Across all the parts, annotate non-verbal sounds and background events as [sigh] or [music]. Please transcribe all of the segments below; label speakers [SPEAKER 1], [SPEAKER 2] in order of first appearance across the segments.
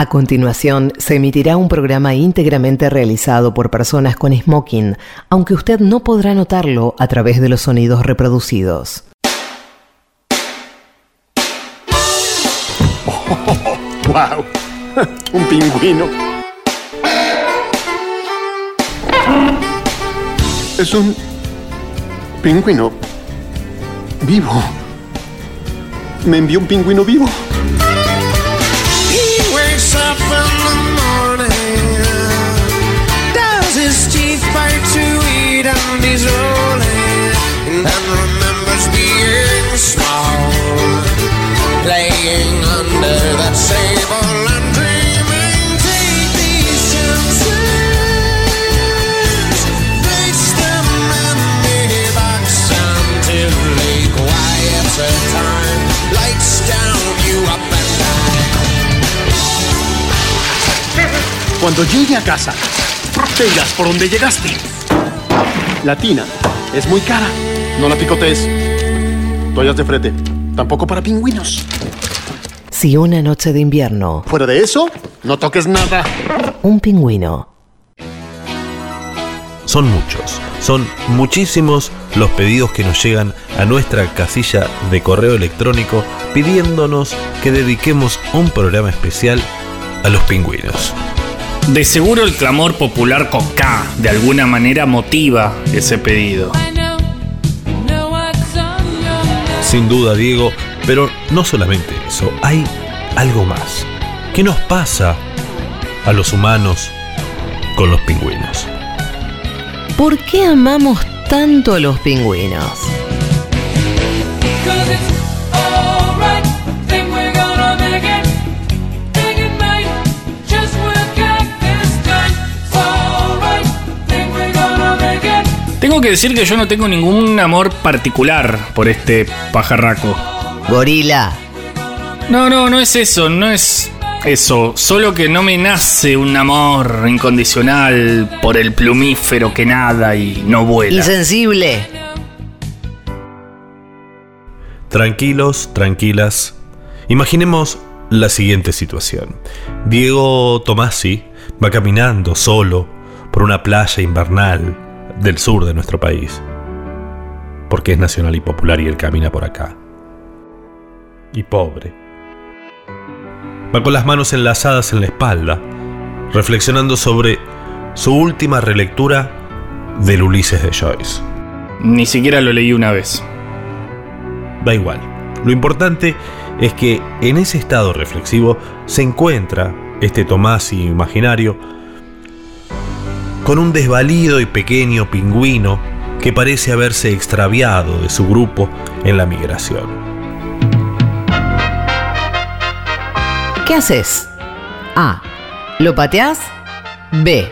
[SPEAKER 1] A continuación, se emitirá un programa íntegramente realizado por personas con smoking, aunque usted no podrá notarlo a través de los sonidos reproducidos. [laughs]
[SPEAKER 2] ¡Wow! Un pingüino. Es un pingüino vivo. Me envió un pingüino vivo.
[SPEAKER 3] Bite to eat, and he's rolling, and remembers being small, playing under that table and dreaming. Take these chances, place them in the box until they quiet the time, lights down, you up and down.
[SPEAKER 2] Cuando llegue a casa, tengas por donde llegaste. Latina, es muy cara. No la picotes. Toallas de frete. Tampoco para pingüinos.
[SPEAKER 1] Si una noche de invierno,
[SPEAKER 2] Fuera de eso, no toques nada.
[SPEAKER 1] un pingüino
[SPEAKER 4] Son muchos, son muchísimos los pedidos que nos llegan a nuestra casilla de correo electrónico pidiéndonos que dediquemos un programa especial a los pingüinos.
[SPEAKER 5] De seguro el clamor popular con K de alguna manera motiva ese pedido.
[SPEAKER 4] Sin duda, Diego, pero no solamente eso, hay algo más. ¿Qué nos pasa a los humanos con los pingüinos?
[SPEAKER 1] ¿Por qué amamos tanto a los pingüinos?
[SPEAKER 5] Tengo que decir que yo no tengo ningún amor particular por este pajarraco.
[SPEAKER 1] Gorila.
[SPEAKER 5] No, no, no es eso, no es eso. Solo que no me nace un amor incondicional por el plumífero que nada y no vuela.
[SPEAKER 1] Insensible.
[SPEAKER 4] Tranquilos, tranquilas. Imaginemos la siguiente situación. Diego Tomasi va caminando solo por una playa invernal del sur de nuestro país. Porque es nacional y popular y él camina por acá. Y pobre. Va con las manos enlazadas en la espalda, reflexionando sobre su última relectura del Ulises de Joyce.
[SPEAKER 5] Ni siquiera lo leí una vez.
[SPEAKER 4] Da igual. Lo importante es que en ese estado reflexivo se encuentra este Tomasi imaginario con un desvalido y pequeño pingüino que parece haberse extraviado de su grupo en la migración.
[SPEAKER 1] ¿Qué haces? A. ¿Lo pateás? B.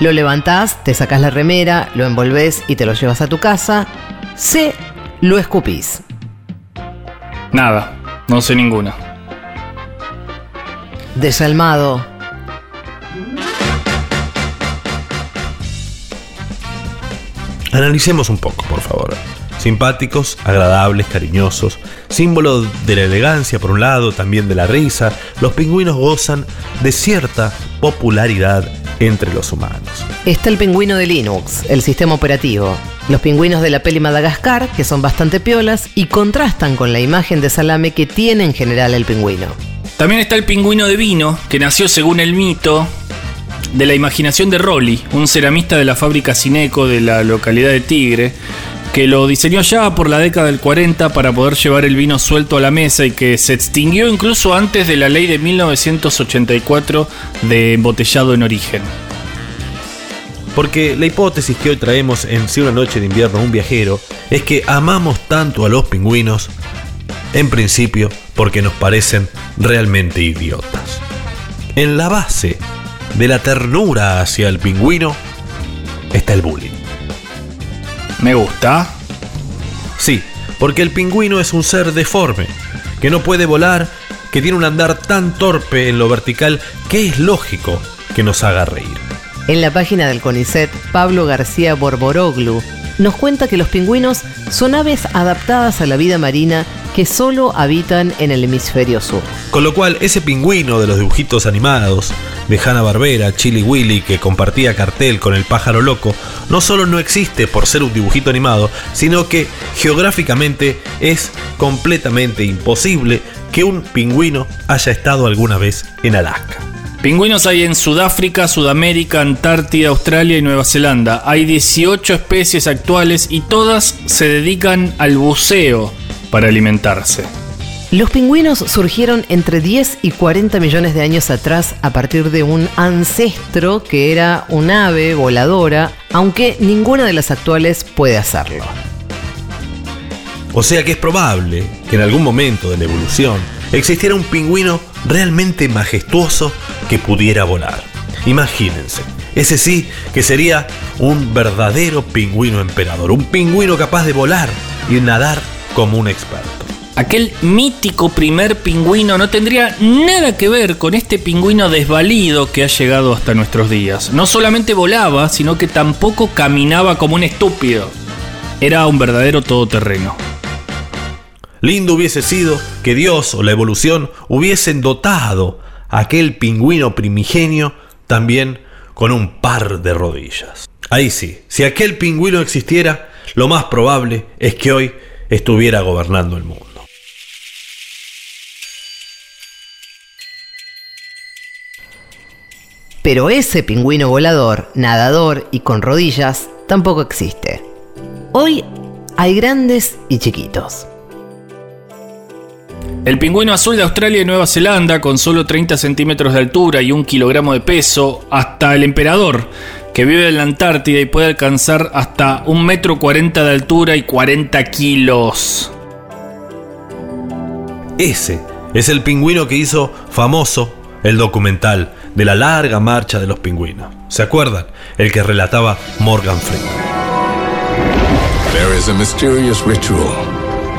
[SPEAKER 1] Lo levantás, te sacás la remera, lo envolvés y te lo llevas a tu casa. C. Lo escupís.
[SPEAKER 5] Nada, no sé ninguna.
[SPEAKER 1] Desalmado.
[SPEAKER 4] Analicemos un poco, por favor. Simpáticos, agradables, cariñosos, símbolo de la elegancia por un lado, también de la risa, los pingüinos gozan de cierta popularidad entre los humanos.
[SPEAKER 1] Está el pingüino de Linux, el sistema operativo. Los pingüinos de la peli Madagascar, que son bastante piolas y contrastan con la imagen de salame que tiene en general el pingüino.
[SPEAKER 5] También está el pingüino de vino, que nació según el mito de la imaginación de Rolly, un ceramista de la fábrica Cineco de la localidad de Tigre, que lo diseñó ya por la década del 40 para poder llevar el vino suelto a la mesa y que se extinguió incluso antes de la ley de 1984 de embotellado en origen.
[SPEAKER 4] Porque la hipótesis que hoy traemos en Si una noche de invierno un viajero es que amamos tanto a los pingüinos, en principio porque nos parecen realmente idiotas. En la base de la ternura hacia el pingüino está el bullying.
[SPEAKER 5] Me gusta.
[SPEAKER 4] Sí, porque el pingüino es un ser deforme, que no puede volar, que tiene un andar tan torpe en lo vertical que es lógico que nos haga reír.
[SPEAKER 1] En la página del CONICET, Pablo García Borboroglu nos cuenta que los pingüinos son aves adaptadas a la vida marina que solo habitan en el hemisferio sur.
[SPEAKER 4] Con lo cual, ese pingüino de los dibujitos animados de Hanna Barbera, Chili Willy, que compartía cartel con el pájaro loco, no solo no existe por ser un dibujito animado, sino que geográficamente es completamente imposible que un pingüino haya estado alguna vez en Alaska.
[SPEAKER 5] Pingüinos hay en Sudáfrica, Sudamérica, Antártida, Australia y Nueva Zelanda. Hay 18 especies actuales y todas se dedican al buceo para alimentarse.
[SPEAKER 1] Los pingüinos surgieron entre 10 y 40 millones de años atrás a partir de un ancestro que era un ave voladora, aunque ninguna de las actuales puede hacerlo.
[SPEAKER 4] O sea que es probable que en algún momento de la evolución existiera un pingüino realmente majestuoso que pudiera volar. Imagínense, ese sí que sería un verdadero pingüino emperador, un pingüino capaz de volar y nadar como un experto.
[SPEAKER 5] Aquel mítico primer pingüino no tendría nada que ver con este pingüino desvalido que ha llegado hasta nuestros días. No solamente volaba, sino que tampoco caminaba como un estúpido. Era un verdadero todoterreno.
[SPEAKER 4] Lindo hubiese sido que Dios o la evolución hubiesen dotado a aquel pingüino primigenio también con un par de rodillas. Ahí sí, si aquel pingüino existiera, lo más probable es que hoy estuviera gobernando el mundo.
[SPEAKER 1] Pero ese pingüino volador, nadador y con rodillas tampoco existe. Hoy hay grandes y chiquitos.
[SPEAKER 5] El pingüino azul de Australia y Nueva Zelanda, con solo 30 centímetros de altura y un kilogramo de peso, hasta el emperador, que vive en la Antártida y puede alcanzar hasta un metro 40 de altura y 40 kilos.
[SPEAKER 4] Ese es el pingüino que hizo famoso el documental de la larga marcha de los pingüinos. ¿Se acuerdan? El que relataba Morgan Freeman.
[SPEAKER 3] There is a mysterious ritual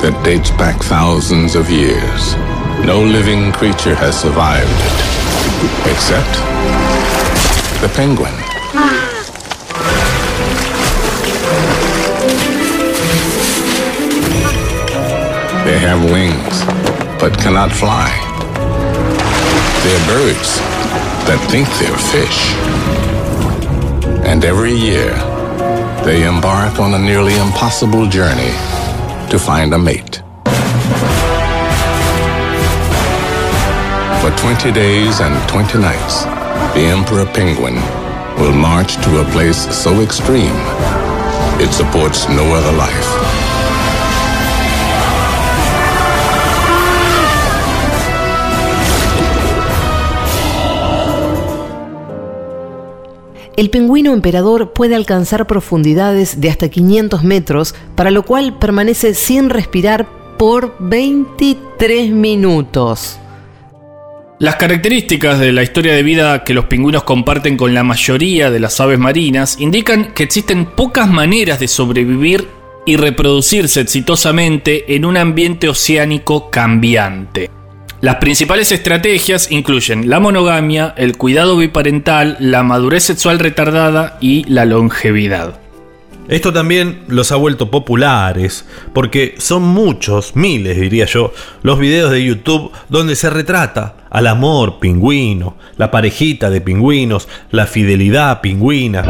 [SPEAKER 3] that dates back thousands of years. No living creature has survived it, except the penguin. They have wings, but cannot fly. They're birds that think they're fish. And every year, they embark on a nearly impossible journey to find a mate. For 20 days and 20 nights, the emperor penguin will march to a place so extreme it supports no other life.
[SPEAKER 1] El pingüino emperador puede alcanzar profundidades de hasta 500 metros, para lo cual permanece sin respirar por 23 minutos.
[SPEAKER 5] Las características de la historia de vida que los pingüinos comparten con la mayoría de las aves marinas indican que existen pocas maneras de sobrevivir y reproducirse exitosamente en un ambiente oceánico cambiante. Las principales estrategias incluyen la monogamia, el cuidado biparental, la madurez sexual retardada y la longevidad.
[SPEAKER 4] Esto también los ha vuelto populares, porque son muchos, miles diría yo, los videos de YouTube donde se retrata al amor pingüino, la parejita de pingüinos, la fidelidad pingüina.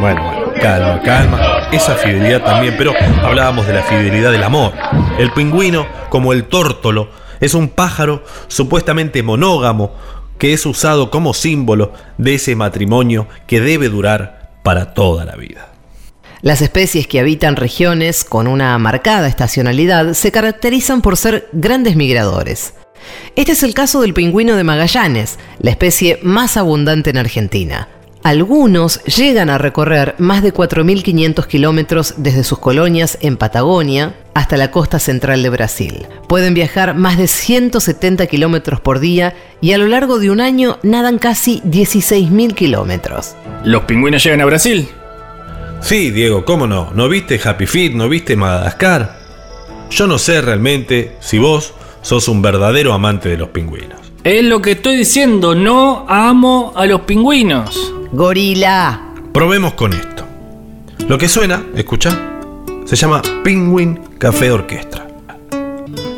[SPEAKER 4] Bueno, calma, calma. Esa fidelidad también, pero hablábamos de la fidelidad del amor. El pingüino, como el tórtolo, es un pájaro supuestamente monógamo que es usado como símbolo de ese matrimonio que debe durar para toda la vida.
[SPEAKER 1] Las especies que habitan regiones con una marcada estacionalidad se caracterizan por ser grandes migradores. Este es el caso del pingüino de Magallanes, la especie más abundante en Argentina. Algunos llegan a recorrer más de 4.500 kilómetros desde sus colonias en Patagonia hasta la costa central de Brasil. Pueden viajar más de 170 kilómetros por día y a lo largo de un año nadan casi 16.000 kilómetros.
[SPEAKER 5] ¿Los pingüinos llegan a Brasil?
[SPEAKER 4] Sí, Diego, ¿cómo no? ¿No viste Happy Feet? ¿No viste Madagascar? Yo no sé realmente si vos sos un verdadero amante de los pingüinos.
[SPEAKER 5] Es lo que estoy diciendo, no amo a los pingüinos.
[SPEAKER 1] Gorila.
[SPEAKER 4] Probemos con esto. Lo que suena, escucha, se llama Penguin Café Orquestra.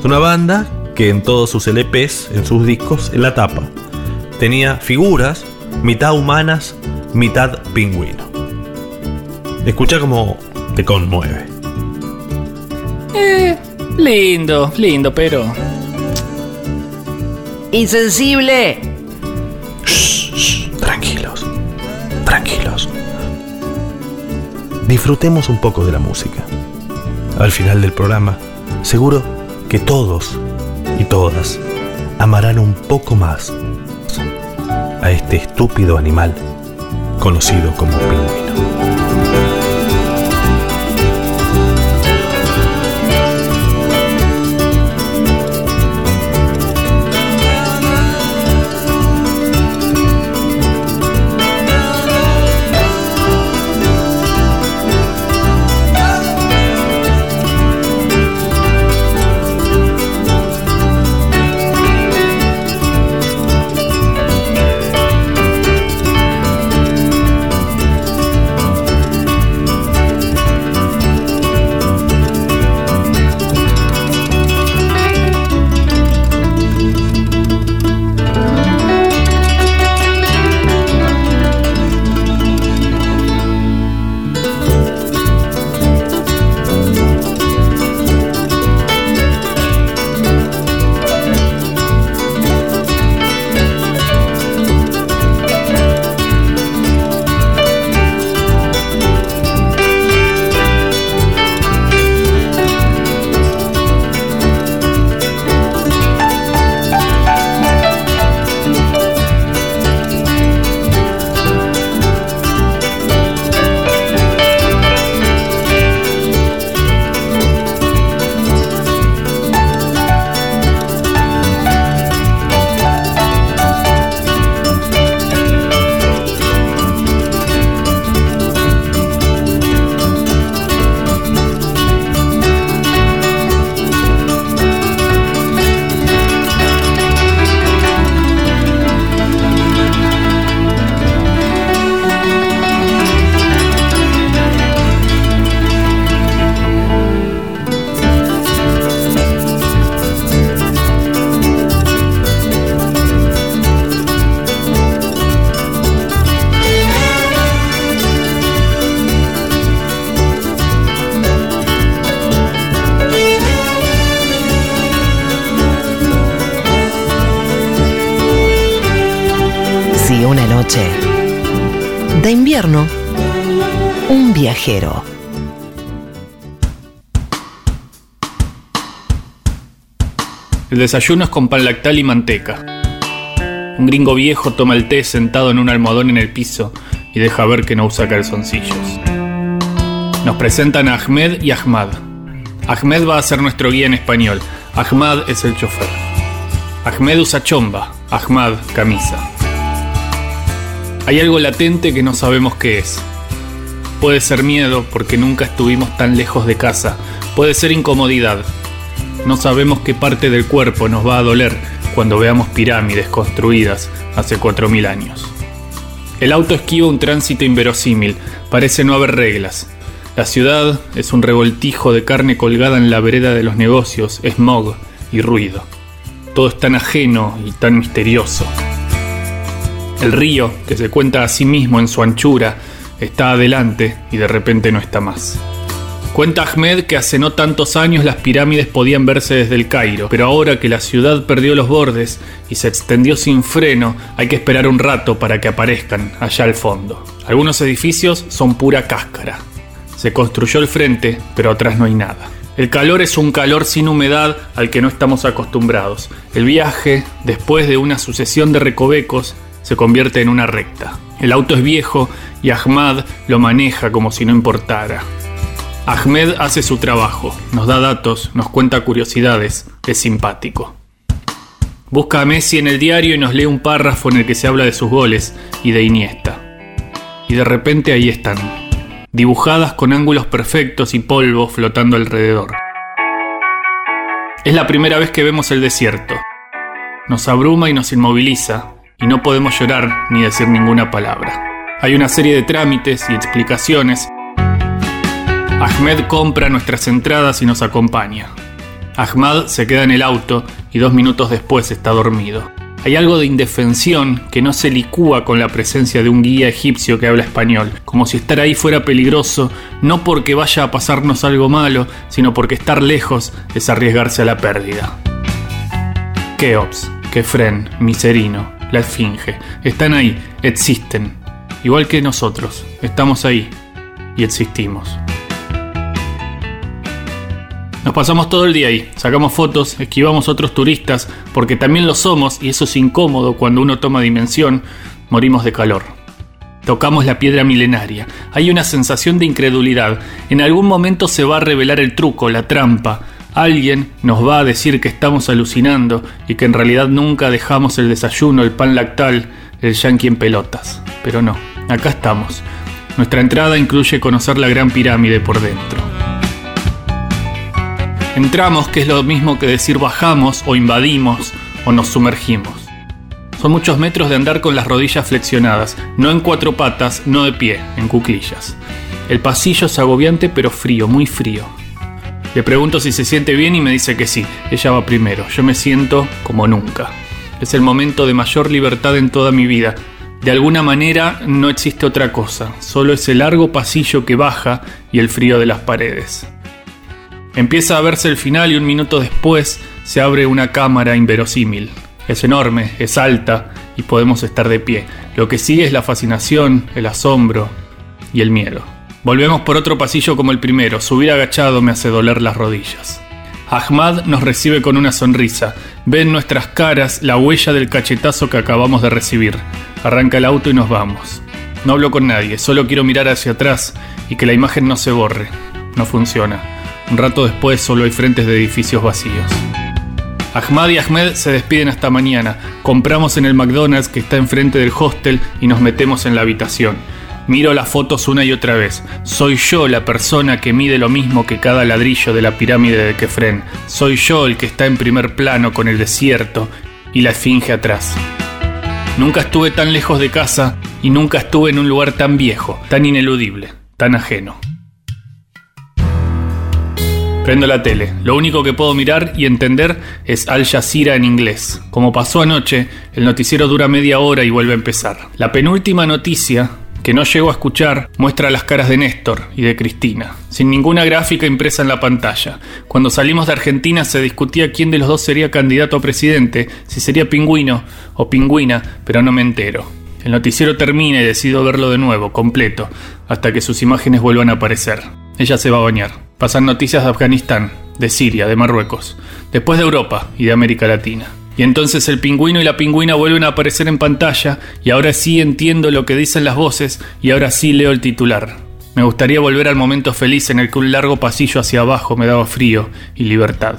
[SPEAKER 4] Es una banda que en todos sus LPs, en sus discos, en la tapa, tenía figuras mitad humanas, mitad pingüino. Escucha como te conmueve.
[SPEAKER 5] Eh, lindo, lindo, pero.
[SPEAKER 1] Insensible.
[SPEAKER 4] Tranquilos, tranquilos. Disfrutemos un poco de la música. Al final del programa, seguro que todos y todas amarán un poco más a este estúpido animal conocido como pingüino.
[SPEAKER 1] De invierno, un viajero.
[SPEAKER 5] El desayuno es con pan lactal y manteca. Un gringo viejo toma el té sentado en un almohadón en el piso y deja ver que no usa calzoncillos. Nos presentan a Ahmed y Ahmad. Ahmed va a ser nuestro guía en español. Ahmad es el chofer. Ahmed usa chomba, Ahmad camisa. Hay algo latente que no sabemos qué es. Puede ser miedo porque nunca estuvimos tan lejos de casa. Puede ser incomodidad. No sabemos qué parte del cuerpo nos va a doler cuando veamos pirámides construidas hace 4.000 años. El auto esquiva un tránsito inverosímil, parece no haber reglas. La ciudad es un revoltijo de carne colgada en la vereda de los negocios, smog y ruido. Todo es tan ajeno y tan misterioso. El río, que se cuenta a sí mismo en su anchura, está adelante y de repente no está más. Cuenta Ahmed que hace no tantos años las pirámides podían verse desde el Cairo, pero ahora que la ciudad perdió los bordes y se extendió sin freno, hay que esperar un rato para que aparezcan allá al fondo. Algunos edificios son pura cáscara. Se construyó el frente, pero atrás no hay nada. El calor es un calor sin humedad al que no estamos acostumbrados. El viaje, después de una sucesión de recovecos, se convierte en una recta. El auto es viejo y Ahmad lo maneja como si no importara. Ahmed hace su trabajo, nos da datos, nos cuenta curiosidades, es simpático. Busca a Messi en el diario y nos lee un párrafo en el que se habla de sus goles y de Iniesta. Y de repente ahí están, dibujadas con ángulos perfectos y polvo flotando alrededor. Es la primera vez que vemos el desierto. Nos abruma y nos inmoviliza, y no podemos llorar ni decir ninguna palabra. Hay una serie de trámites y explicaciones Ahmed compra nuestras entradas y nos acompaña. Ahmad se queda en el auto y dos minutos después está dormido. Hay algo de indefensión que no se licúa con la presencia de un guía egipcio que habla español, como si estar ahí fuera peligroso, no porque vaya a pasarnos algo malo, sino porque estar lejos es arriesgarse a la pérdida. Keops, Kefren, Miserino, la Esfinge, están ahí, existen, igual que nosotros, estamos ahí y existimos. Nos pasamos todo el día ahí, sacamos fotos, esquivamos otros turistas, porque también lo somos y eso es incómodo cuando uno toma dimensión, morimos de calor. Tocamos la piedra milenaria, hay una sensación de incredulidad, en algún momento se va a revelar el truco, la trampa, alguien nos va a decir que estamos alucinando y que en realidad nunca dejamos el desayuno, el pan lactal, el yankee en pelotas. Pero no, acá estamos. Nuestra entrada incluye conocer la gran pirámide por dentro. Entramos, que es lo mismo que decir bajamos o invadimos o nos sumergimos. Son muchos metros de andar con las rodillas flexionadas, no en cuatro patas, no de pie, en cuclillas. El pasillo es agobiante pero frío, muy frío. Le pregunto si se siente bien y me dice que sí. Ella va primero. Yo me siento como nunca. Es el momento de mayor libertad en toda mi vida. De alguna manera no existe otra cosa, solo ese largo pasillo que baja y el frío de las paredes. Empieza a verse el final y un minuto después se abre una cámara inverosímil. Es enorme, es alta y podemos estar de pie. Lo que sigue es la fascinación, el asombro y el miedo. Volvemos por otro pasillo como el primero. Subir agachado me hace doler las rodillas. Ahmad nos recibe con una sonrisa. Ve en nuestras caras la huella del cachetazo que acabamos de recibir. Arranca el auto y nos vamos. No hablo con nadie, solo quiero mirar hacia atrás y que la imagen no se borre. No funciona. Un rato después solo hay frentes de edificios vacíos. Ahmad y Ahmed se despiden hasta mañana. Compramos en el McDonald's que está enfrente del hostel y nos metemos en la habitación. Miro las fotos una y otra vez. Soy yo la persona que mide lo mismo que cada ladrillo de la pirámide de Kefren. Soy yo el que está en primer plano con el desierto y la esfinge atrás. Nunca estuve tan lejos de casa y nunca estuve en un lugar tan viejo, tan ineludible, tan ajeno. Prendo la tele. Lo único que puedo mirar y entender es Al Jazeera en inglés. Como pasó anoche, el noticiero dura media hora y vuelve a empezar. La penúltima noticia, que no llego a escuchar, muestra las caras de Néstor y de Cristina, sin ninguna gráfica impresa en la pantalla. Cuando salimos de Argentina se discutía quién de los dos sería candidato a presidente, si sería pingüino o pingüina, pero no me entero. El noticiero termina y decido verlo de nuevo, completo, hasta que sus imágenes vuelvan a aparecer. Ella se va a bañar. Pasan noticias de Afganistán, de Siria, de Marruecos, después de Europa y de América Latina. Y entonces el pingüino y la pingüina vuelven a aparecer en pantalla y ahora sí entiendo lo que dicen las voces y ahora sí leo el titular. Me gustaría volver al momento feliz en el que un largo pasillo hacia abajo me daba frío y libertad.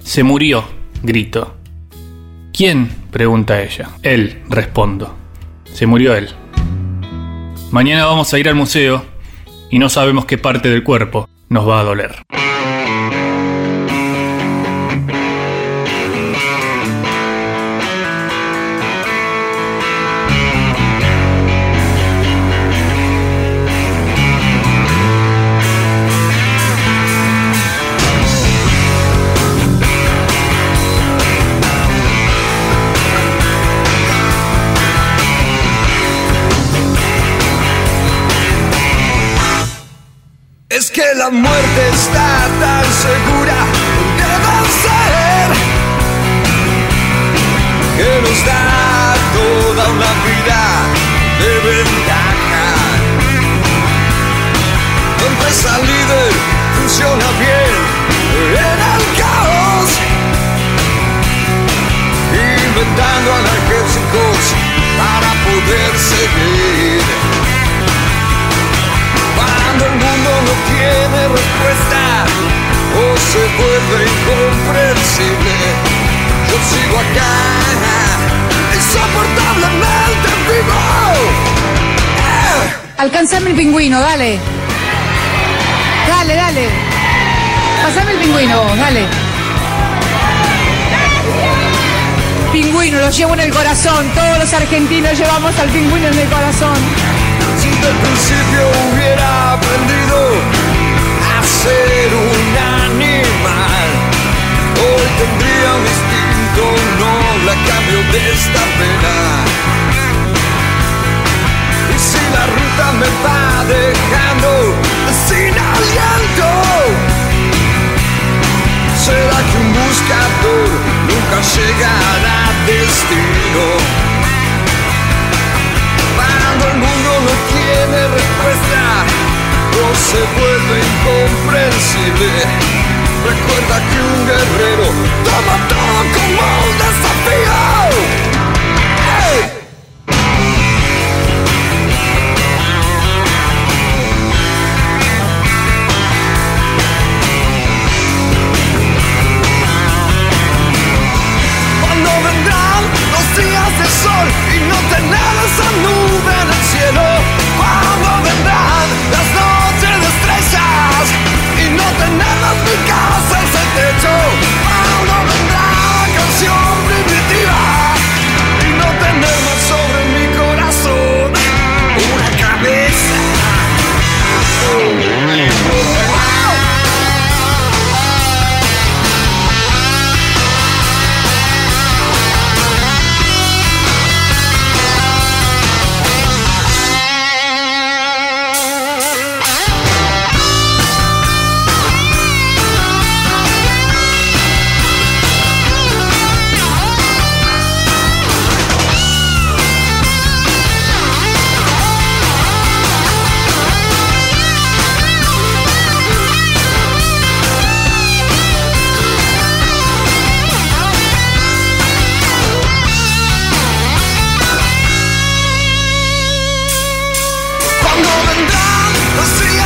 [SPEAKER 5] Se murió, grito. ¿Quién? pregunta ella. Él, respondo. Se murió él. Mañana vamos a ir al museo y no sabemos qué parte del cuerpo nos va a doler.
[SPEAKER 3] La muerte está tan segura de vencer que nos da toda una vida de ventaja. Empresa líder funciona bien en el caos, inventando analgésicos para poder seguir. Cuando el mundo no tiene respuesta o se vuelve incomprensible, yo sigo acá, insoportablemente vivo. Eh.
[SPEAKER 6] Alcanzame el pingüino, dale. Dale, dale. Pasame el pingüino, dale. Pingüino, lo llevo en el corazón. Todos los argentinos llevamos al pingüino en el corazón.
[SPEAKER 3] Si del principio hubiera aprendido
[SPEAKER 7] ser un animal. Hoy tendría un instinto noble a cambio se vuelve incomprensible. Recuerda que un guerrero toma todo como un desafío. Vendrán los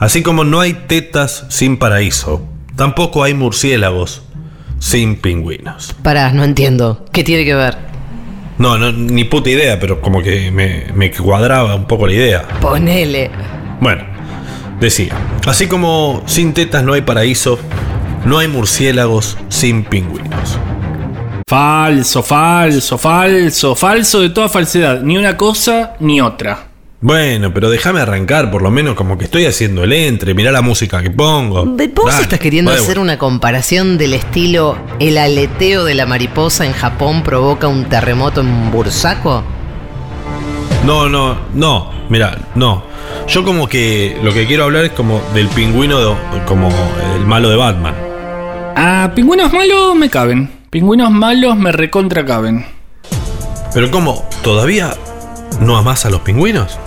[SPEAKER 4] Así como no hay tetas sin paraíso, tampoco hay murciélagos sin pingüinos.
[SPEAKER 1] Pará, no entiendo. ¿Qué tiene que ver?
[SPEAKER 4] No, no, ni puta idea, pero como que me, me cuadraba un poco la idea.
[SPEAKER 1] Ponele.
[SPEAKER 4] Bueno, decía, así como sin tetas no hay paraíso, no hay murciélagos sin pingüinos.
[SPEAKER 5] Falso, falso, falso, falso de toda falsedad. Ni una cosa ni otra.
[SPEAKER 4] Bueno, pero déjame arrancar, por lo menos como que estoy haciendo el entre, mirá la música que pongo.
[SPEAKER 1] ¿Vos
[SPEAKER 4] Dale,
[SPEAKER 1] estás queriendo hacer una comparación del estilo el aleteo de la mariposa en Japón provoca un terremoto en Bursaco?
[SPEAKER 4] No, no, no, mira, no. Yo como que lo que quiero hablar es como del pingüino, de- como el malo de Batman.
[SPEAKER 5] Ah, pingüinos malos me caben. Pingüinos malos me recontra caben.
[SPEAKER 4] Pero como, ¿todavía no amás a los pingüinos?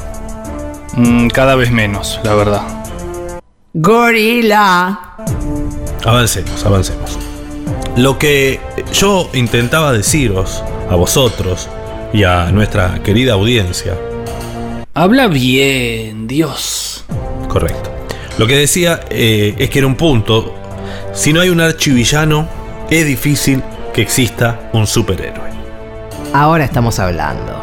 [SPEAKER 5] Mm, cada vez menos, la verdad.
[SPEAKER 1] Gorila.
[SPEAKER 4] Avancemos, avancemos. Lo que yo intentaba deciros a vosotros y a nuestra querida audiencia,
[SPEAKER 5] Habla bien, Dios.
[SPEAKER 4] correcto. Lo que decía eh, es que en un punto, si no hay un archivillano, es difícil que exista un superhéroe.
[SPEAKER 1] Ahora estamos hablando.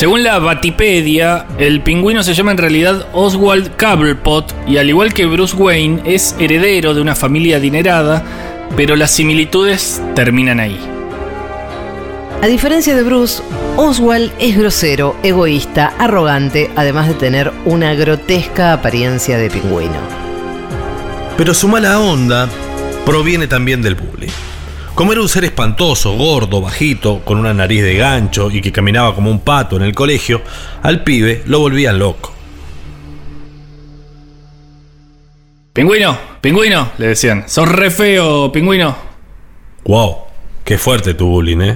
[SPEAKER 5] Según la Batipedia, el pingüino se llama en realidad Oswald Cobblepot y al igual que Bruce Wayne es heredero de una familia adinerada, pero las similitudes terminan ahí.
[SPEAKER 1] A diferencia de Bruce, Oswald es grosero, egoísta, arrogante, además de tener una grotesca apariencia de pingüino.
[SPEAKER 4] Pero su mala onda proviene también del bullying. Como era un ser espantoso, gordo, bajito, con una nariz de gancho y que caminaba como un pato en el colegio, al pibe lo volvían loco.
[SPEAKER 5] Pingüino, pingüino, le decían. Sos re feo, pingüino.
[SPEAKER 4] Wow, qué fuerte tu bullying, ¿eh?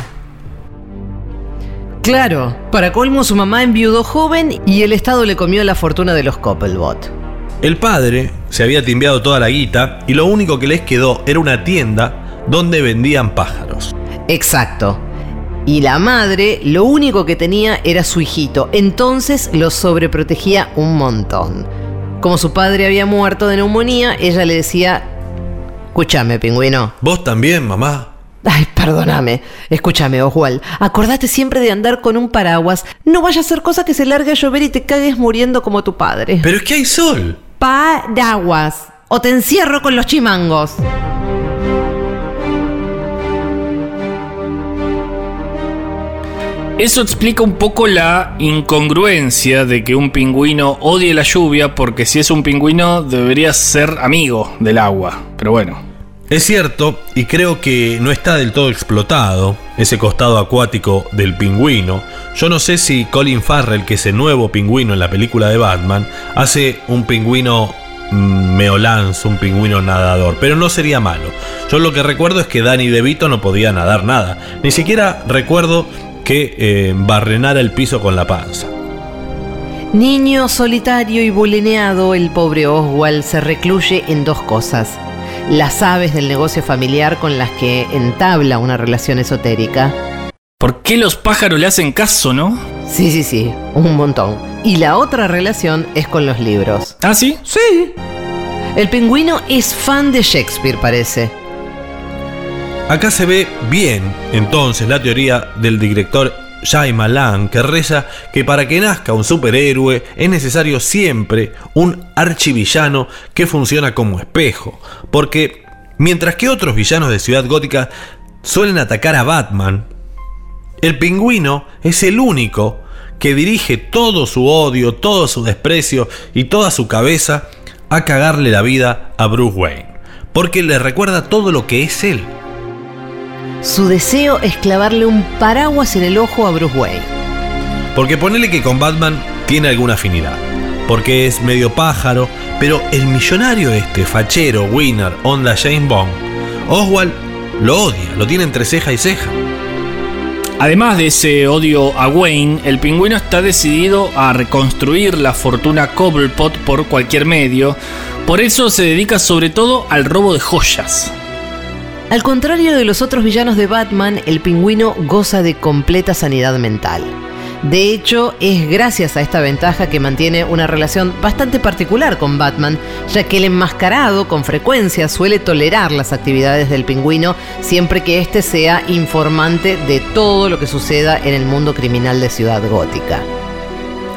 [SPEAKER 1] Claro, para colmo su mamá enviudó joven y el Estado le comió la fortuna de los Coppelbot.
[SPEAKER 4] El padre se había timbiado toda la guita y lo único que les quedó era una tienda donde vendían pájaros.
[SPEAKER 1] Exacto. Y la madre lo único que tenía era su hijito, entonces lo sobreprotegía un montón. Como su padre había muerto de neumonía, ella le decía, escúchame, pingüino.
[SPEAKER 4] ¿Vos también, mamá?
[SPEAKER 1] Ay, perdóname. Escúchame, Oswald. Acordate siempre de andar con un paraguas. No vaya a ser cosa que se largue a llover y te cagues muriendo como tu padre.
[SPEAKER 4] Pero es que hay sol.
[SPEAKER 1] Paraguas. O te encierro con los chimangos.
[SPEAKER 5] Eso explica un poco la incongruencia de que un pingüino odie la lluvia, porque si es un pingüino debería ser amigo del agua. Pero bueno.
[SPEAKER 4] Es cierto, y creo que no está del todo explotado ese costado acuático del pingüino. Yo no sé si Colin Farrell, que es el nuevo pingüino en la película de Batman, hace un pingüino mm, meolans, un pingüino nadador, pero no sería malo. Yo lo que recuerdo es que Danny DeVito no podía nadar nada. Ni siquiera recuerdo que eh, barrenara el piso con la panza.
[SPEAKER 1] Niño solitario y bulineado, el pobre Oswald se recluye en dos cosas. Las aves del negocio familiar con las que entabla una relación esotérica.
[SPEAKER 5] ¿Por qué los pájaros le hacen caso, no?
[SPEAKER 1] Sí, sí, sí, un montón. Y la otra relación es con los libros.
[SPEAKER 5] ¿Ah, sí?
[SPEAKER 1] Sí. El pingüino es fan de Shakespeare, parece.
[SPEAKER 4] Acá se ve bien, entonces, la teoría del director Shyamalan, que reza que para que nazca un superhéroe es necesario siempre un archivillano que funciona como espejo. Porque mientras que otros villanos de Ciudad Gótica suelen atacar a Batman, el pingüino es el único que dirige todo su odio, todo su desprecio y toda su cabeza a cagarle la vida a Bruce Wayne. Porque le recuerda todo lo que es él.
[SPEAKER 1] Su deseo es clavarle un paraguas en el ojo a Bruce Wayne.
[SPEAKER 4] Porque ponele que con Batman tiene alguna afinidad. Porque es medio pájaro. Pero el millonario este, fachero, winner, onda James Bond, Oswald lo odia, lo tiene entre ceja y ceja.
[SPEAKER 5] Además de ese odio a Wayne, el pingüino está decidido a reconstruir la fortuna Cobblepot por cualquier medio. Por eso se dedica sobre todo al robo de joyas.
[SPEAKER 1] Al contrario de los otros villanos de Batman, el pingüino goza de completa sanidad mental. De hecho, es gracias a esta ventaja que mantiene una relación bastante particular con Batman, ya que el enmascarado con frecuencia suele tolerar las actividades del pingüino siempre que éste sea informante de todo lo que suceda en el mundo criminal de Ciudad Gótica.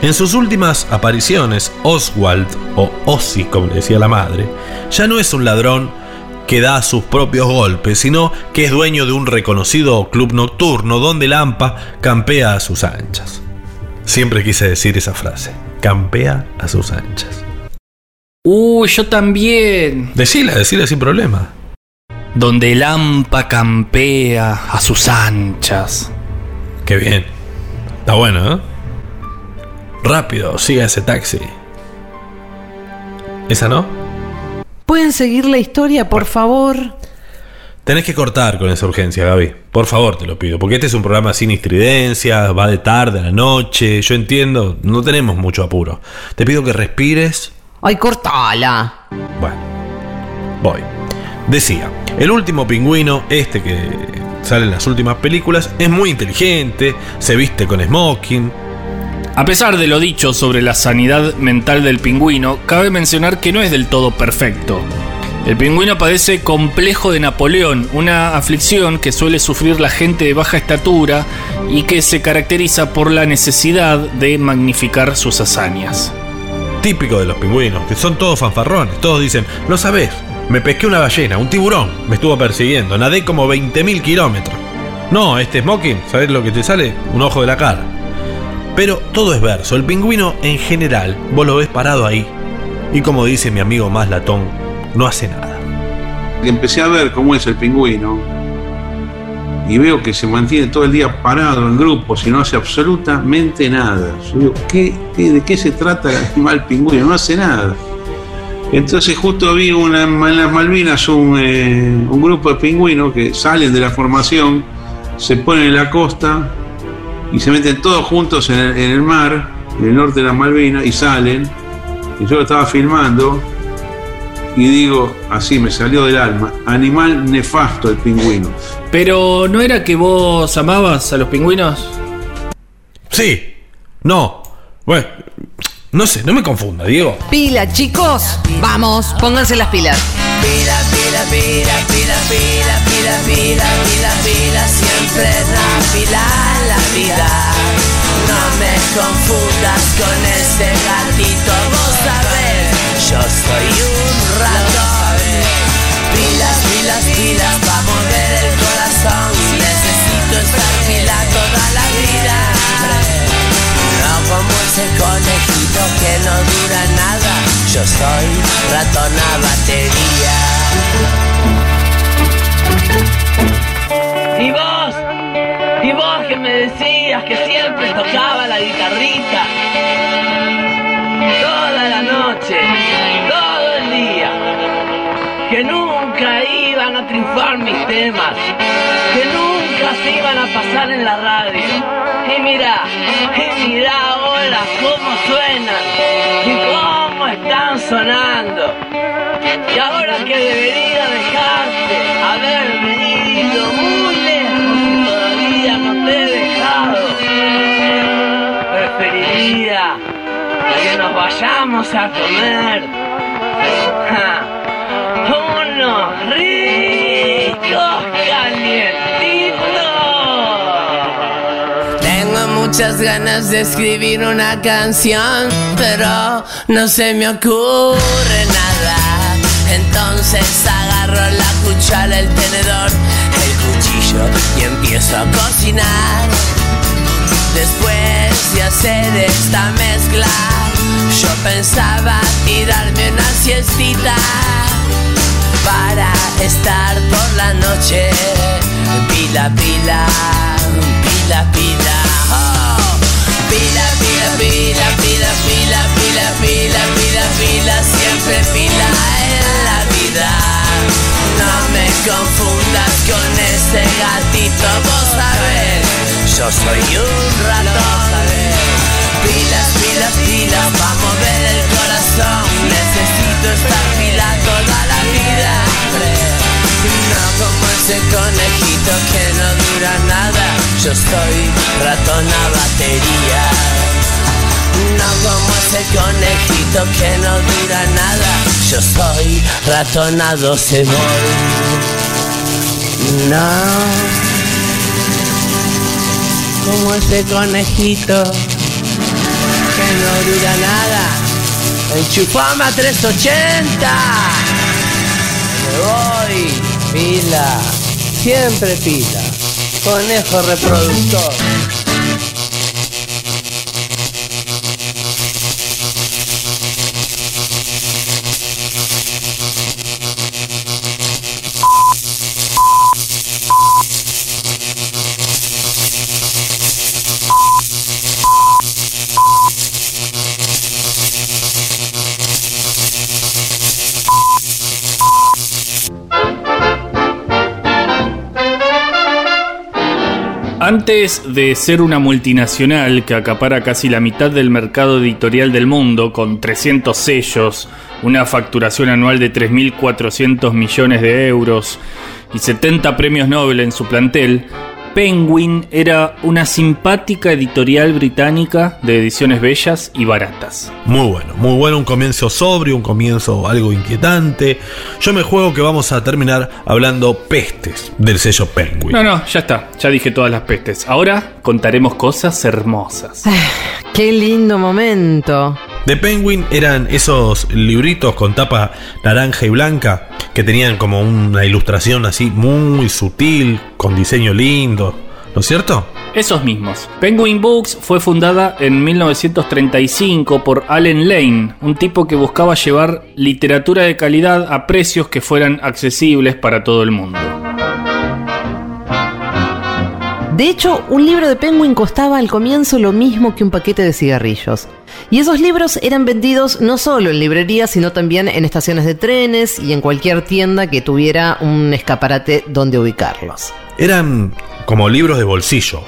[SPEAKER 4] En sus últimas apariciones, Oswald, o Ozzy como le decía la madre, ya no es un ladrón que da sus propios golpes, sino que es dueño de un reconocido club nocturno donde Lampa campea a sus anchas. Siempre quise decir esa frase, campea a sus anchas.
[SPEAKER 5] Uy, yo también.
[SPEAKER 4] Decila, decila sin problema.
[SPEAKER 5] Donde el Ampa campea a sus anchas.
[SPEAKER 4] Qué bien. Está bueno, ¿eh? Rápido, siga ese taxi. ¿Esa no?
[SPEAKER 1] ¿Pueden seguir la historia, por favor?
[SPEAKER 4] Tenés que cortar con esa urgencia, Gaby. Por favor, te lo pido. Porque este es un programa sin estridencias, va de tarde a la noche. Yo entiendo, no tenemos mucho apuro. Te pido que respires.
[SPEAKER 1] ¡Ay, cortala!
[SPEAKER 4] Bueno, voy. Decía, el último pingüino, este que sale en las últimas películas, es muy inteligente, se viste con smoking.
[SPEAKER 5] A pesar de lo dicho sobre la sanidad mental del pingüino, cabe mencionar que no es del todo perfecto. El pingüino padece complejo de Napoleón, una aflicción que suele sufrir la gente de baja estatura y que se caracteriza por la necesidad de magnificar sus hazañas.
[SPEAKER 4] Típico de los pingüinos, que son todos fanfarrones. Todos dicen, lo sabés, me pesqué una ballena, un tiburón, me estuvo persiguiendo, nadé como 20.000 kilómetros. No, este smoking, ¿sabés lo que te sale? Un ojo de la cara. Pero todo es verso. El pingüino en general, vos lo ves parado ahí. Y como dice mi amigo más latón, no hace nada.
[SPEAKER 8] empecé a ver cómo es el pingüino y veo que se mantiene todo el día parado en grupos y no hace absolutamente nada. Yo digo, ¿qué, de qué se trata el animal pingüino? No hace nada. Entonces justo vi una, en las Malvinas un, eh, un grupo de pingüinos que salen de la formación, se ponen en la costa y se meten todos juntos en el, en el mar, en el norte de las Malvinas, y salen. Y yo lo estaba filmando y digo, así me salió del alma, animal nefasto el pingüino.
[SPEAKER 5] Pero ¿no era que vos amabas a los pingüinos?
[SPEAKER 4] Sí. No. Bueno, no sé, no me confunda, Diego.
[SPEAKER 1] Pila, chicos. Vamos, pónganse las pilas.
[SPEAKER 3] Pila, pila, pila, pila, pila, pila, pila, pila, pila, siempre la pila en la vida. No me confundas con ese gatito, vos sabés, yo soy un ratón. Pilas, pilas, pilas, para mover el corazón, necesito estar pila toda la vida. No como ese conejito que no dura nada. Yo soy ratón a
[SPEAKER 9] la guitarrita. Toda la noche, todo el día. Que nunca iban a triunfar mis temas. Que nunca se iban a pasar en la radio. Y mira, y mira ahora cómo suenan. Y cómo están sonando. Y ahora que debería dejarte haberme ido muy lejos y todavía no te. Preferiría que nos vayamos a comer [laughs] unos ricos calientitos.
[SPEAKER 3] Tengo muchas ganas de escribir una canción, pero no se me ocurre nada. Entonces agarro la cuchara, el tenedor, el cuchillo y empiezo a cocinar. Después de hacer esta mezcla, yo pensaba tirarme una siestita para estar por la noche. Pila, pila, pila, pila. oh. Pila, pila, pila, pila, pila, pila, pila, pila, pila, siempre pila en la vida. No me confundas con ese gatito, vos sabés, yo soy un ratón. Pilas, pilas, pilas, para mover el corazón, necesito estar pila toda la vida. No como ese conejito que no dura nada, yo soy ratón a batería. No como ese conejito que no dura nada, yo soy ratón a 12 volt. No como ese conejito que no dura nada. Enchufame a 380. Me voy, pila, siempre pila. Conejo reproductor.
[SPEAKER 5] Antes de ser una multinacional que acapara casi la mitad del mercado editorial del mundo, con 300 sellos, una facturación anual de 3.400 millones de euros y 70 premios Nobel en su plantel, Penguin era una simpática editorial británica de ediciones bellas y baratas.
[SPEAKER 4] Muy bueno, muy bueno, un comienzo sobrio, un comienzo algo inquietante. Yo me juego que vamos a terminar hablando pestes del sello Penguin.
[SPEAKER 5] No, no, ya está, ya dije todas las pestes. Ahora contaremos cosas hermosas.
[SPEAKER 1] Qué lindo momento.
[SPEAKER 4] De Penguin eran esos libritos con tapa naranja y blanca que tenían como una ilustración así muy sutil, con diseño lindo, ¿no es cierto?
[SPEAKER 5] Esos mismos. Penguin Books fue fundada en 1935 por Allen Lane, un tipo que buscaba llevar literatura de calidad a precios que fueran accesibles para todo el mundo.
[SPEAKER 1] De hecho, un libro de Penguin costaba al comienzo lo mismo que un paquete de cigarrillos. Y esos libros eran vendidos no solo en librerías, sino también en estaciones de trenes y en cualquier tienda que tuviera un escaparate donde ubicarlos.
[SPEAKER 4] Eran como libros de bolsillo,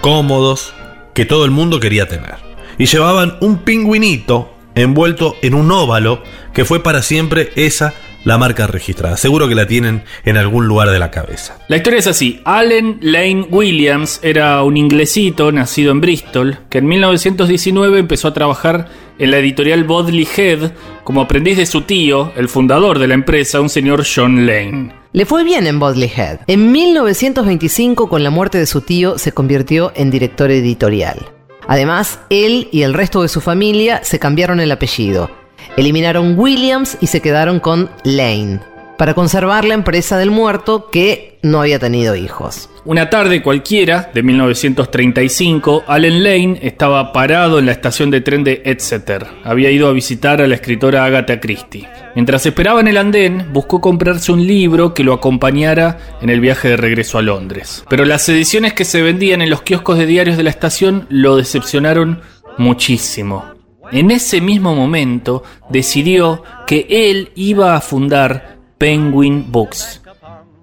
[SPEAKER 4] cómodos, que todo el mundo quería tener. Y llevaban un pingüinito envuelto en un óvalo que fue para siempre esa la marca registrada. Seguro que la tienen en algún lugar de la cabeza.
[SPEAKER 5] La historia es así. Allen Lane Williams era un inglesito nacido en Bristol que en 1919 empezó a trabajar en la editorial Bodley Head como aprendiz de su tío, el fundador de la empresa, un señor John Lane.
[SPEAKER 1] Le fue bien en Bodley Head. En 1925, con la muerte de su tío, se convirtió en director editorial. Además, él y el resto de su familia se cambiaron el apellido. Eliminaron Williams y se quedaron con Lane, para conservar la empresa del muerto que no había tenido hijos.
[SPEAKER 5] Una tarde cualquiera de 1935, Allen Lane estaba parado en la estación de tren de Exeter. Había ido a visitar a la escritora Agatha Christie. Mientras esperaba en el andén, buscó comprarse un libro que lo acompañara en el viaje de regreso a Londres. Pero las ediciones que se vendían en los kioscos de diarios de la estación lo decepcionaron muchísimo. En ese mismo momento decidió que él iba a fundar Penguin Books.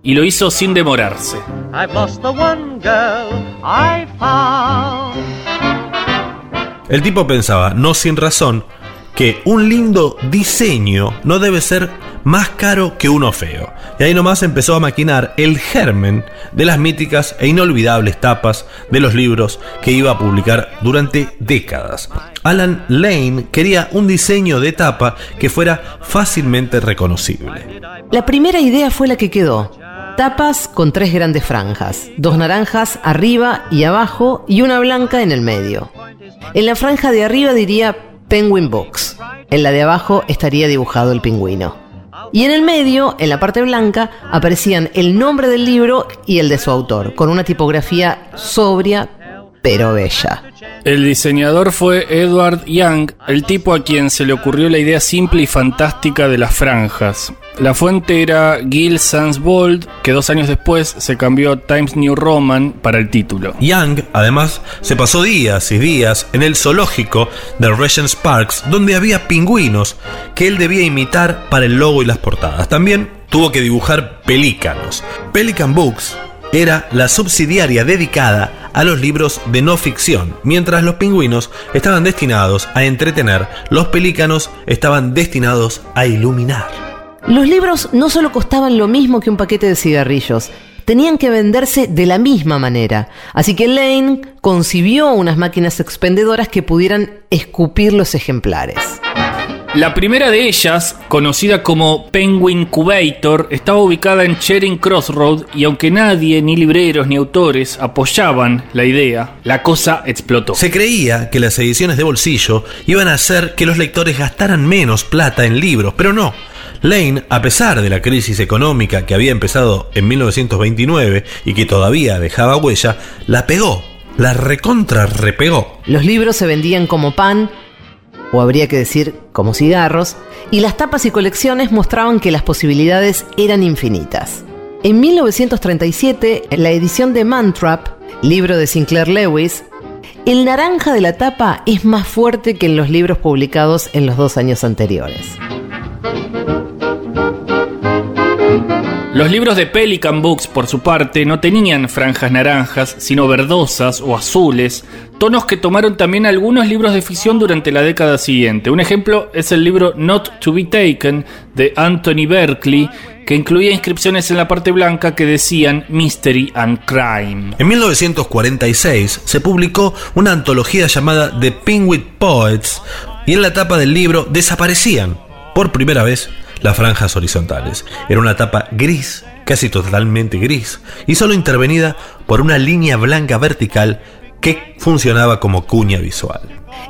[SPEAKER 5] Y lo hizo sin demorarse.
[SPEAKER 4] El tipo pensaba, no sin razón, que un lindo diseño no debe ser más caro que uno feo. Y ahí nomás empezó a maquinar el germen de las míticas e inolvidables tapas de los libros que iba a publicar durante décadas. Alan Lane quería un diseño de tapa que fuera fácilmente reconocible.
[SPEAKER 1] La primera idea fue la que quedó. Tapas con tres grandes franjas, dos naranjas arriba y abajo y una blanca en el medio. En la franja de arriba diría Penguin Books, en la de abajo estaría dibujado el pingüino. Y en el medio, en la parte blanca, aparecían el nombre del libro y el de su autor, con una tipografía sobria pero bella.
[SPEAKER 5] El diseñador fue Edward Young, el tipo a quien se le ocurrió la idea simple y fantástica de las franjas. La fuente era Gil Sansbold, que dos años después se cambió a Times New Roman para el título.
[SPEAKER 4] Young, además, se pasó días y días en el zoológico de Regent's Parks, donde había pingüinos que él debía imitar para el logo y las portadas. También tuvo que dibujar pelícanos. Pelican Books era la subsidiaria dedicada a los libros de no ficción. Mientras los pingüinos estaban destinados a entretener, los pelícanos estaban destinados a iluminar.
[SPEAKER 1] Los libros no solo costaban lo mismo que un paquete de cigarrillos, tenían que venderse de la misma manera. Así que Lane concibió unas máquinas expendedoras que pudieran escupir los ejemplares.
[SPEAKER 5] La primera de ellas, conocida como Penguin Cubator, estaba ubicada en Charing Cross Road y aunque nadie, ni libreros ni autores, apoyaban la idea, la cosa explotó.
[SPEAKER 4] Se creía que las ediciones de bolsillo iban a hacer que los lectores gastaran menos plata en libros, pero no. Lane, a pesar de la crisis económica que había empezado en 1929 y que todavía dejaba huella, la pegó, la recontra repegó.
[SPEAKER 1] Los libros se vendían como pan, o habría que decir como cigarros, y las tapas y colecciones mostraban que las posibilidades eran infinitas. En 1937, en la edición de Mantrap, libro de Sinclair Lewis, el naranja de la tapa es más fuerte que en los libros publicados en los dos años anteriores.
[SPEAKER 5] Los libros de Pelican Books, por su parte, no tenían franjas naranjas, sino verdosas o azules, tonos que tomaron también algunos libros de ficción durante la década siguiente. Un ejemplo es el libro Not to be Taken de Anthony Berkeley, que incluía inscripciones en la parte blanca que decían Mystery and Crime.
[SPEAKER 4] En 1946 se publicó una antología llamada The Penguin Poets y en la tapa del libro desaparecían por primera vez las franjas horizontales. Era una tapa gris, casi totalmente gris, y solo intervenida por una línea blanca vertical que funcionaba como cuña visual.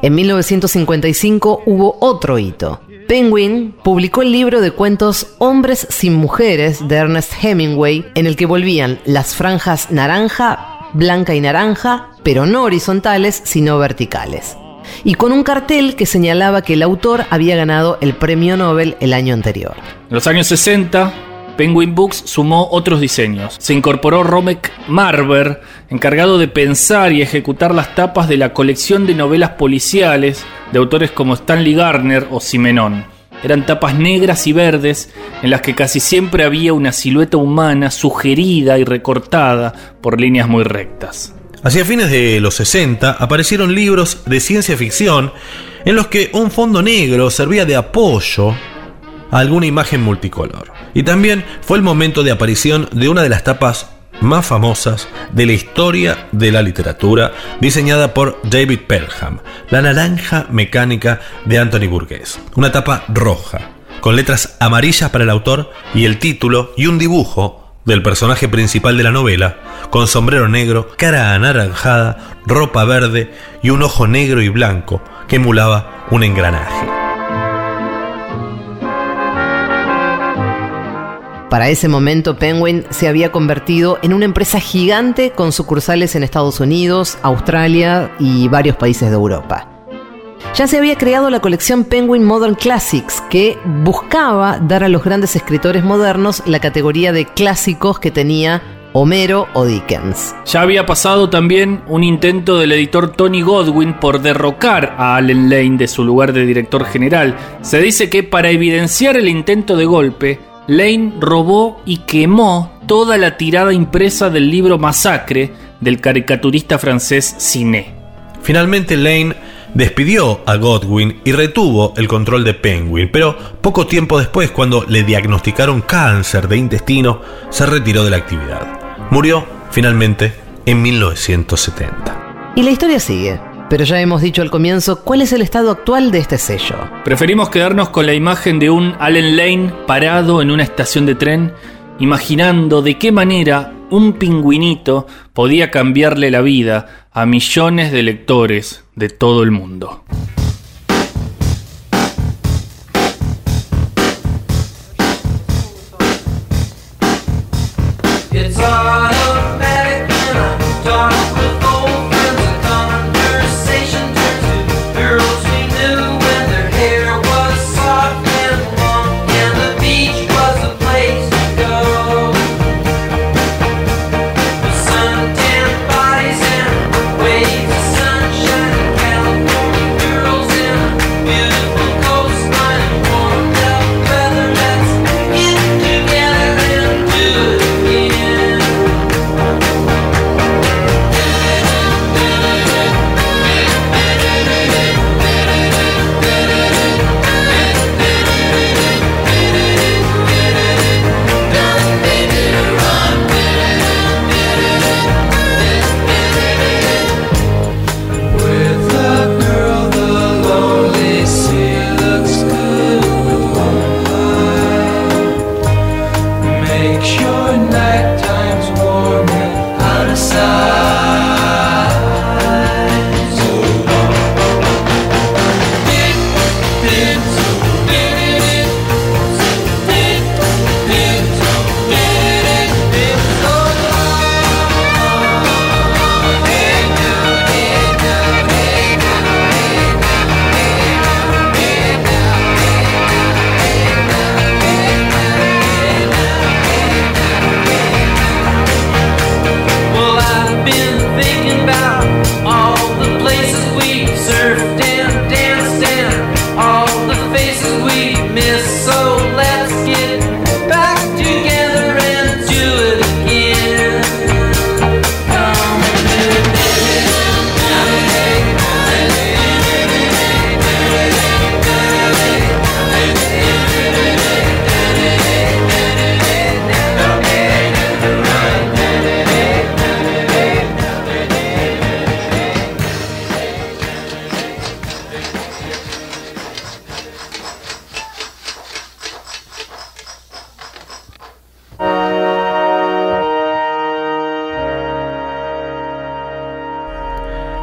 [SPEAKER 1] En 1955 hubo otro hito. Penguin publicó el libro de cuentos Hombres sin mujeres de Ernest Hemingway, en el que volvían las franjas naranja, blanca y naranja, pero no horizontales, sino verticales. Y con un cartel que señalaba que el autor había ganado el premio Nobel el año anterior.
[SPEAKER 5] En los años 60, Penguin Books sumó otros diseños. Se incorporó Romek Marber, encargado de pensar y ejecutar las tapas de la colección de novelas policiales de autores como Stanley Garner o Simenon. Eran tapas negras y verdes en las que casi siempre había una silueta humana sugerida y recortada por líneas muy rectas.
[SPEAKER 4] Hacia fines de los 60 aparecieron libros de ciencia ficción en los que un fondo negro servía de apoyo a alguna imagen multicolor. Y también fue el momento de aparición de una de las tapas más famosas de la historia de la literatura, diseñada por David Pelham, La Naranja Mecánica de Anthony Burgess. Una tapa roja, con letras amarillas para el autor y el título y un dibujo del personaje principal de la novela, con sombrero negro, cara anaranjada, ropa verde y un ojo negro y blanco que emulaba un engranaje.
[SPEAKER 1] Para ese momento, Penguin se había convertido en una empresa gigante con sucursales en Estados Unidos, Australia y varios países de Europa. Ya se había creado la colección Penguin Modern Classics, que buscaba dar a los grandes escritores modernos la categoría de clásicos que tenía Homero o Dickens.
[SPEAKER 5] Ya había pasado también un intento del editor Tony Godwin por derrocar a Allen Lane de su lugar de director general. Se dice que para evidenciar el intento de golpe, Lane robó y quemó toda la tirada impresa del libro Masacre del caricaturista francés Ciné.
[SPEAKER 4] Finalmente Lane despidió a Godwin y retuvo el control de Penguin, pero poco tiempo después, cuando le diagnosticaron cáncer de intestino, se retiró de la actividad. Murió finalmente en 1970.
[SPEAKER 1] Y la historia sigue. Pero ya hemos dicho al comienzo cuál es el estado actual de este sello.
[SPEAKER 5] Preferimos quedarnos con la imagen de un Allen Lane parado en una estación de tren, imaginando de qué manera un pingüinito podía cambiarle la vida a millones de lectores de todo el mundo.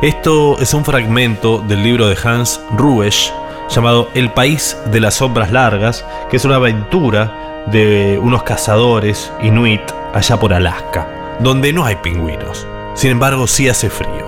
[SPEAKER 4] Esto es un fragmento del libro de Hans Ruesch llamado El País de las Sombras Largas, que es una aventura de unos cazadores inuit allá por Alaska, donde no hay pingüinos. Sin embargo, sí hace frío.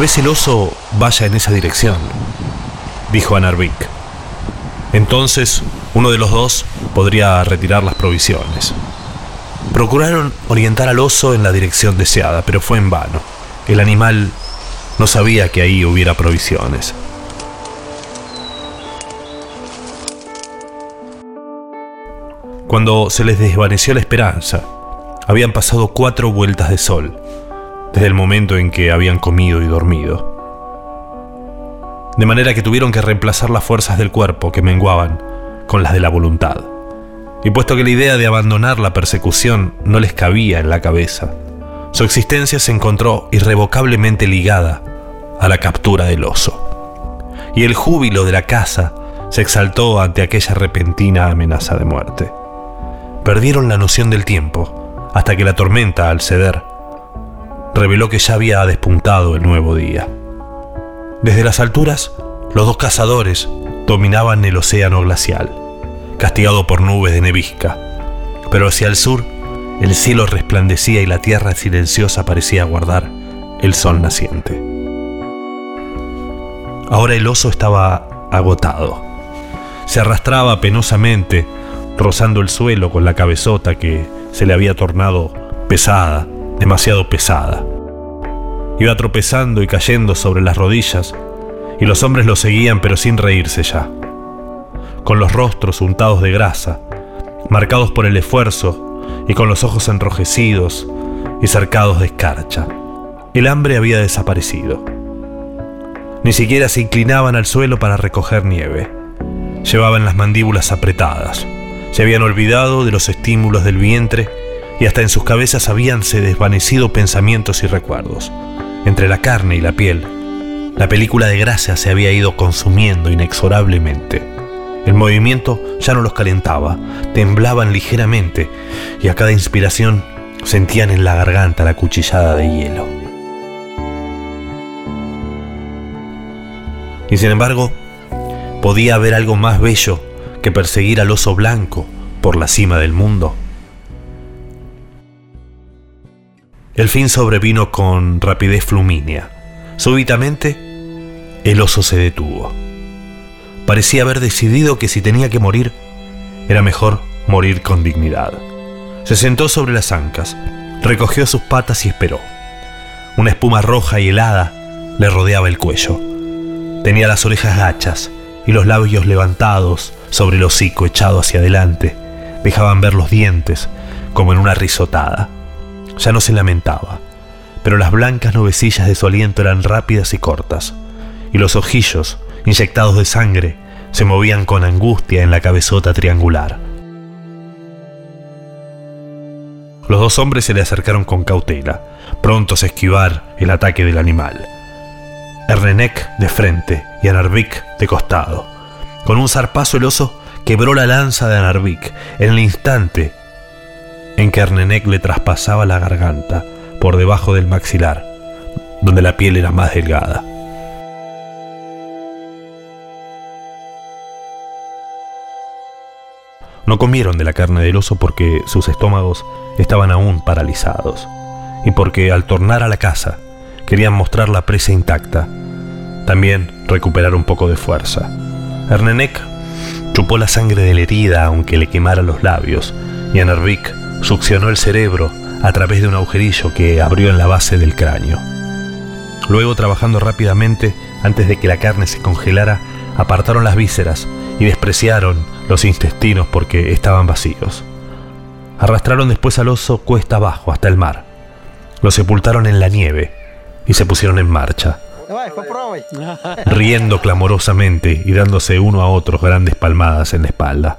[SPEAKER 4] Vez el oso vaya en esa dirección, dijo Anarvik. Entonces, uno de los dos podría retirar las provisiones. Procuraron orientar al oso en la dirección deseada, pero fue en vano. El animal no sabía que ahí hubiera provisiones. Cuando se les desvaneció la esperanza, habían pasado cuatro vueltas de sol, desde el momento en que habían comido y dormido. De manera que tuvieron que reemplazar las fuerzas del cuerpo que menguaban con las de la voluntad. Y puesto que la idea de abandonar la persecución no les cabía en la cabeza, su existencia se encontró irrevocablemente ligada a la captura del oso. Y el júbilo de la caza se exaltó ante aquella repentina amenaza de muerte. Perdieron la noción del tiempo hasta que la tormenta, al ceder, reveló que ya había despuntado el nuevo día. Desde las alturas, los dos cazadores dominaban el océano glacial, castigado por nubes de nevisca, pero hacia el sur el cielo resplandecía y la tierra silenciosa parecía guardar el sol naciente. Ahora el oso estaba agotado. Se arrastraba penosamente, rozando el suelo con la cabezota que se le había tornado pesada, demasiado pesada. Iba tropezando y cayendo sobre las rodillas, y los hombres lo seguían pero sin reírse ya. Con los rostros untados de grasa, marcados por el esfuerzo y con los ojos enrojecidos y cercados de escarcha. El hambre había desaparecido. Ni siquiera se inclinaban al suelo para recoger nieve. Llevaban las mandíbulas apretadas. Se habían olvidado de los estímulos del vientre y hasta en sus cabezas habíanse desvanecido pensamientos y recuerdos. Entre la carne y la piel, la película de grasa se había ido consumiendo inexorablemente. El movimiento ya no los calentaba, temblaban ligeramente y a cada inspiración sentían en la garganta la cuchillada de hielo. Y sin embargo, podía haber algo más bello que perseguir al oso blanco por la cima del mundo. El fin sobrevino con rapidez flumínea. Súbitamente, el oso se detuvo. Parecía haber decidido que si tenía que morir, era mejor morir con dignidad. Se sentó sobre las ancas, recogió sus patas y esperó. Una espuma roja y helada le rodeaba el cuello. Tenía las orejas gachas y los labios levantados sobre el hocico echado hacia adelante. Dejaban ver los dientes como en una risotada. Ya no se lamentaba, pero las blancas nubecillas de su aliento eran rápidas y cortas, y los ojillos, inyectados de sangre, se movían con angustia en la cabezota triangular. Los dos hombres se le acercaron con cautela, prontos a esquivar el ataque del animal. Ernenek de frente y Anarvik de costado. Con un zarpazo el oso quebró la lanza de Anarvik en el instante en que Ernenek le traspasaba la garganta por debajo del maxilar, donde la piel era más delgada. No comieron de la carne del oso porque sus estómagos estaban aún paralizados y porque al tornar a la casa querían mostrar la presa intacta, también recuperar un poco de fuerza. Ernenek chupó la sangre de la herida aunque le quemara los labios y Anarvik succionó el cerebro a través de un agujerillo que abrió en la base del cráneo. Luego, trabajando rápidamente, antes de que la carne se congelara, apartaron las vísceras y despreciaron los intestinos porque estaban vacíos. Arrastraron después al oso cuesta abajo hasta el mar. Lo sepultaron en la nieve y se pusieron en marcha, riendo clamorosamente y dándose uno a otro grandes palmadas en la espalda.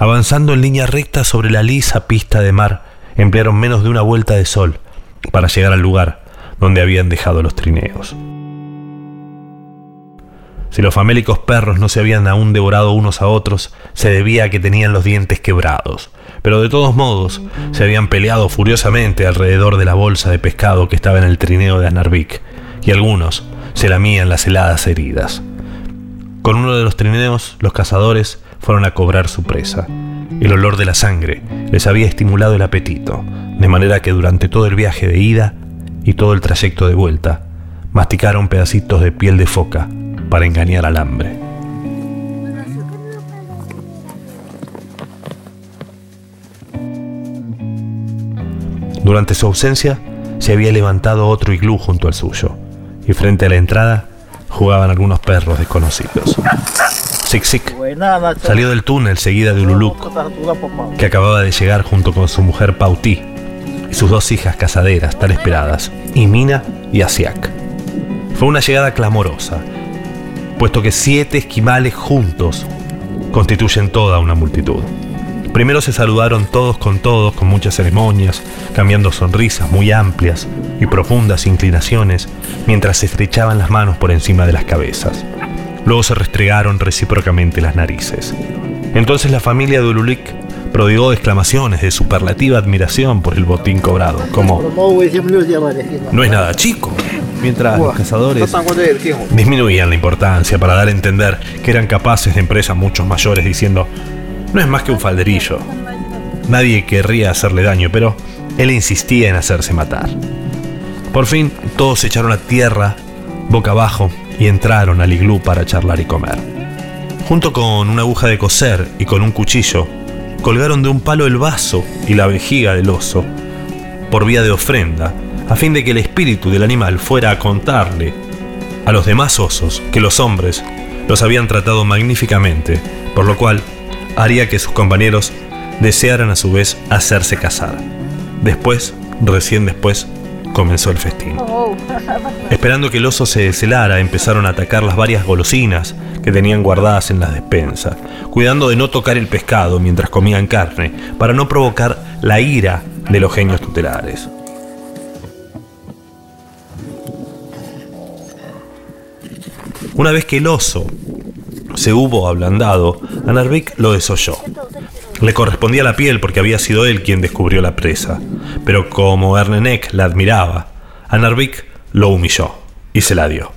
[SPEAKER 4] Avanzando en línea recta sobre la lisa pista de mar, emplearon menos de una vuelta de sol para llegar al lugar donde habían dejado los trineos. Si los famélicos perros no se habían aún devorado unos a otros, se debía a que tenían los dientes quebrados, pero de todos modos se habían peleado furiosamente alrededor de la bolsa de pescado que estaba en el trineo de Anarvik, y algunos se lamían las heladas heridas. Con uno de los trineos, los cazadores fueron a cobrar su presa. El olor de la sangre les había estimulado el apetito, de manera que durante todo el viaje de ida y todo el trayecto de vuelta, masticaron pedacitos de piel de foca para engañar al hambre. Durante su ausencia, se había levantado otro iglú junto al suyo, y frente a la entrada jugaban algunos perros desconocidos. Sik Sik salió del túnel seguida de Ululuk, que acababa de llegar junto con su mujer Pauti y sus dos hijas casaderas tan esperadas, Imina y Asiak. Fue una llegada clamorosa, puesto que siete esquimales juntos constituyen toda una multitud. Primero se saludaron todos con todos, con muchas ceremonias, cambiando sonrisas muy amplias y profundas inclinaciones, mientras se estrechaban las manos por encima de las cabezas. Luego se restregaron recíprocamente las narices. Entonces la familia de Ululik prodigó exclamaciones de superlativa admiración por el botín cobrado, como no es nada chico, mientras los cazadores disminuían la importancia para dar a entender que eran capaces de empresas mucho mayores diciendo no es más que un falderillo. Nadie querría hacerle daño, pero él insistía en hacerse matar. Por fin, todos se echaron a tierra, boca abajo, y entraron al iglú para charlar y comer. Junto con una aguja de coser y con un cuchillo, colgaron de un palo el vaso y la vejiga del oso, por vía de ofrenda, a fin de que el espíritu del animal fuera a contarle a los demás osos que los hombres los habían tratado magníficamente, por lo cual haría que sus compañeros desearan a su vez hacerse casar. Después, recién después, comenzó el festín. Esperando que el oso se deshelara, empezaron a atacar las varias golosinas que tenían guardadas en las despensas, cuidando de no tocar el pescado mientras comían carne, para no provocar la ira de los genios tutelares. Una vez que el oso se hubo ablandado, Anarbik lo desolló. Le correspondía la piel porque había sido él quien descubrió la presa, pero como Ernenek la admiraba, Anarbik lo humilló y se la dio.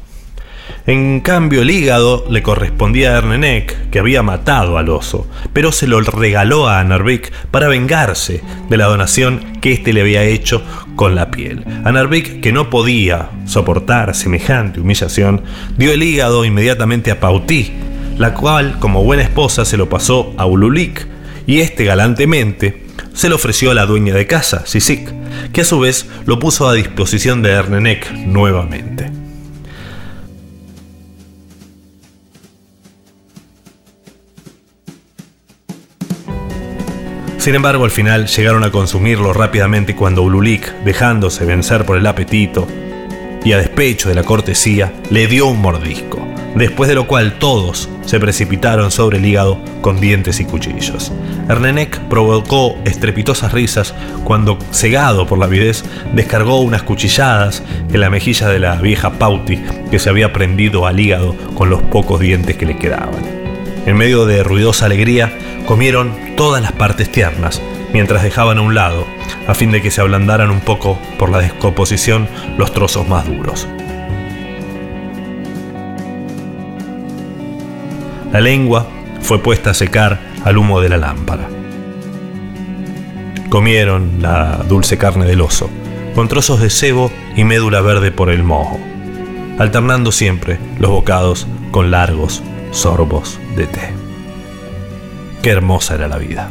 [SPEAKER 4] En cambio, el hígado le correspondía a Ernenek, que había matado al oso, pero se lo regaló a Anarbik para vengarse de la donación que éste le había hecho con la piel. Anarbik, que no podía soportar semejante humillación, dio el hígado inmediatamente a Pautí, la cual, como buena esposa, se lo pasó a Ululik, y este galantemente se lo ofreció a la dueña de casa, Sisik, que a su vez lo puso a disposición de Ernenek nuevamente. Sin embargo, al final llegaron a consumirlo rápidamente cuando Ululik, dejándose vencer por el apetito y a despecho de la cortesía, le dio un mordisco, después de lo cual todos se precipitaron sobre el hígado con dientes y cuchillos. Ernenek provocó estrepitosas risas cuando, cegado por la avidez, descargó unas cuchilladas en la mejilla de la vieja Pauti que se había prendido al hígado con los pocos dientes que le quedaban. En medio de ruidosa alegría, comieron todas las partes tiernas, mientras dejaban a un lado, a fin de que se ablandaran un poco por la descomposición los trozos más duros. La lengua fue puesta a secar al humo de la lámpara. Comieron la dulce carne del oso, con trozos de cebo y médula verde por el mojo, alternando siempre los bocados con largos sorbos de té. Qué hermosa era la vida.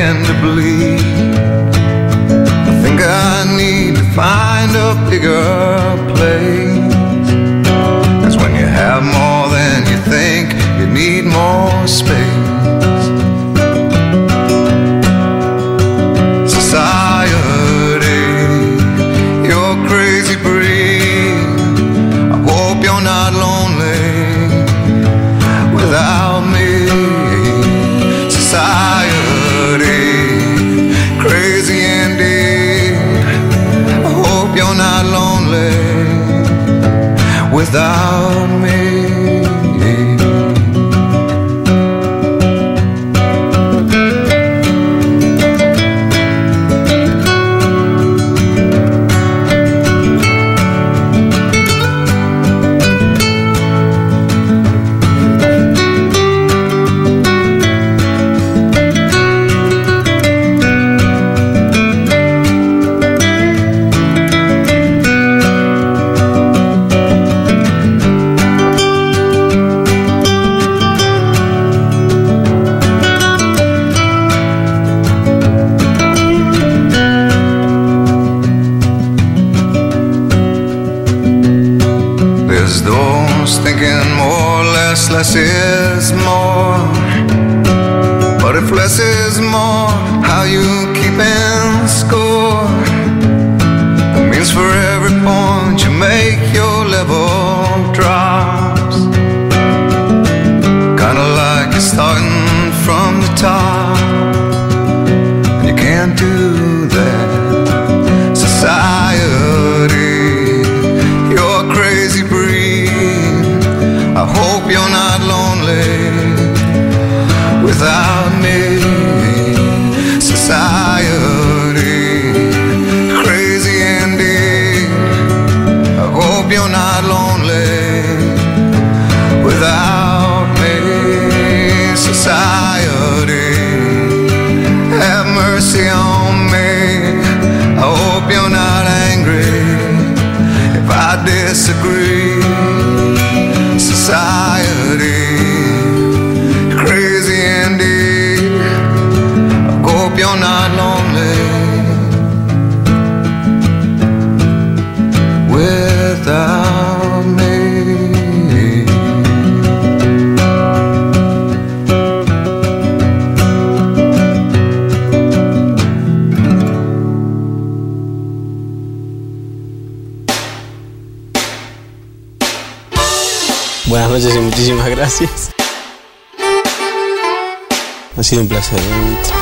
[SPEAKER 3] begin to
[SPEAKER 7] bleed. I think I need to find a bigger
[SPEAKER 10] sido un placer.